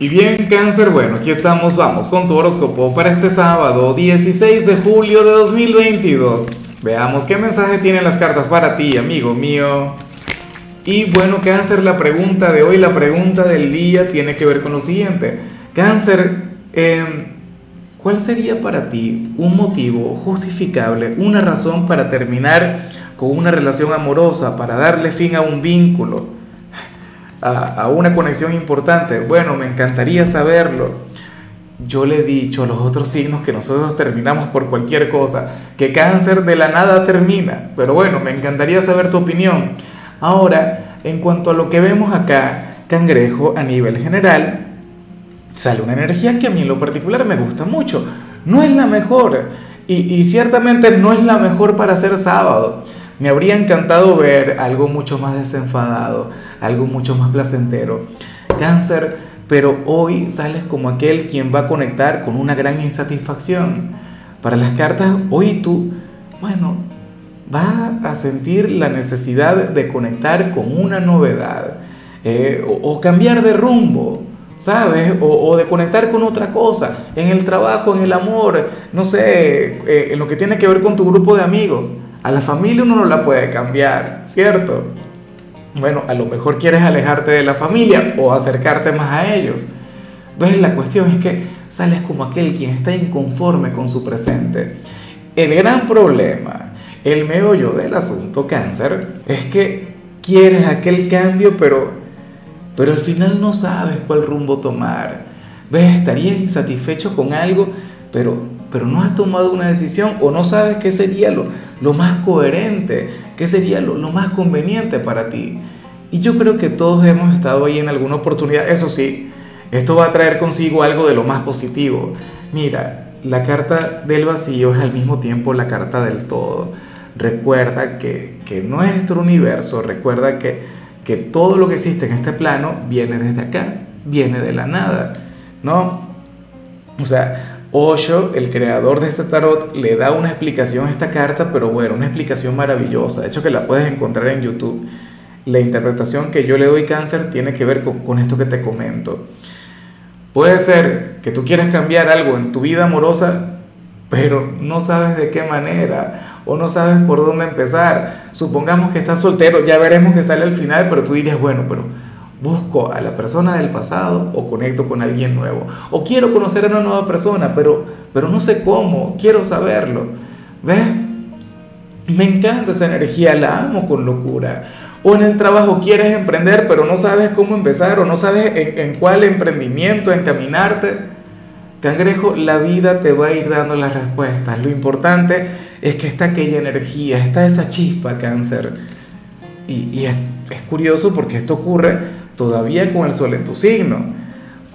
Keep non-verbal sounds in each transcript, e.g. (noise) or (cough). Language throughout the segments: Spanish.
Y bien, cáncer, bueno, aquí estamos, vamos con tu horóscopo para este sábado 16 de julio de 2022. Veamos qué mensaje tienen las cartas para ti, amigo mío. Y bueno, cáncer, la pregunta de hoy, la pregunta del día tiene que ver con lo siguiente. Cáncer, em, ¿cuál sería para ti un motivo justificable, una razón para terminar con una relación amorosa, para darle fin a un vínculo? A, una conexión importante? Bueno, me encantaría saberlo. Yo le he dicho a los otros signos que nosotros terminamos por cualquier cosa, que cáncer de la nada termina. Pero bueno, me encantaría saber tu opinión. Ahora, en cuanto a lo que vemos acá, cangrejo a nivel general, sale una energía que a mí en lo particular me gusta mucho. No es la mejor y, y ciertamente no es la mejor para ser sábado. Me habría encantado ver algo mucho más desenfadado, algo mucho más placentero. Cáncer, pero hoy sales como aquel quien va a conectar con una gran insatisfacción. Para las cartas, hoy tú, bueno, vas a sentir la necesidad de conectar con una novedad eh, o, cambiar de rumbo. ¿sabes? O, de conectar con otra cosa, en el trabajo, en el amor, no sé, eh, en lo que tiene que ver con tu grupo de amigos. A la familia uno no la puede cambiar, ¿cierto? Bueno, a lo mejor quieres alejarte de la familia o acercarte más a ellos. ¿Ves? La cuestión es que sales como aquel quien está inconforme con su presente. El gran problema, el meollo del asunto cáncer, es que quieres aquel cambio, pero, pero al final no sabes cuál rumbo tomar. ¿Ves? Estarías insatisfecho con algo, pero pero no has tomado una decisión o no sabes qué sería lo, lo más coherente, qué sería lo, lo, más conveniente para ti. Y yo creo que todos hemos estado ahí en alguna oportunidad. Eso sí, esto va a traer consigo algo de lo más positivo. Mira, la carta del vacío es al mismo tiempo la carta del todo. Recuerda que, que nuestro universo, recuerda que, que todo lo que existe en este plano viene desde acá, viene de la nada, ¿no? O sea, Osho, el creador de este tarot, le da una explicación a esta carta, pero bueno, una explicación maravillosa. De hecho, que la puedes encontrar en YouTube. La interpretación que yo le doy cáncer tiene que ver con, esto que te comento. Puede ser que tú quieras cambiar algo en tu vida amorosa, pero no sabes de qué manera o no sabes por dónde empezar. Supongamos que estás soltero, ya veremos que sale al final, pero tú dirías, bueno, pero busco a la persona del pasado o conecto con alguien nuevo. O quiero conocer a una nueva persona, pero, pero no sé cómo, quiero saberlo. ¿Ves? Me encanta esa energía, la amo con locura. O en el trabajo quieres emprender, pero no sabes cómo empezar o no sabes en, en cuál emprendimiento encaminarte. Cangrejo, la vida te va a ir dando las respuestas. Lo importante es que está aquella energía, está esa chispa, cáncer. Y, es curioso porque esto ocurre todavía con el sol en tu signo.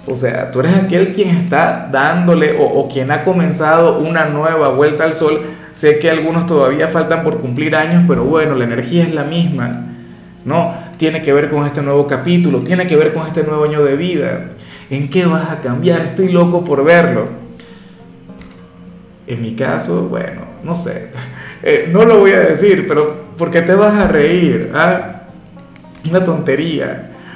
O sea, tú eres aquel quien está dándole o, quien ha comenzado una nueva vuelta al sol. Sé que algunos todavía faltan por cumplir años, pero bueno, la energía es la misma. No, tiene que ver con este nuevo capítulo, tiene que ver con este nuevo año de vida. ¿En qué vas a cambiar? Estoy loco por verlo. En mi caso, bueno, no sé. (laughs) Eh, no lo voy a decir, pero ¿por qué te vas a reír? ¿Ah? Una tontería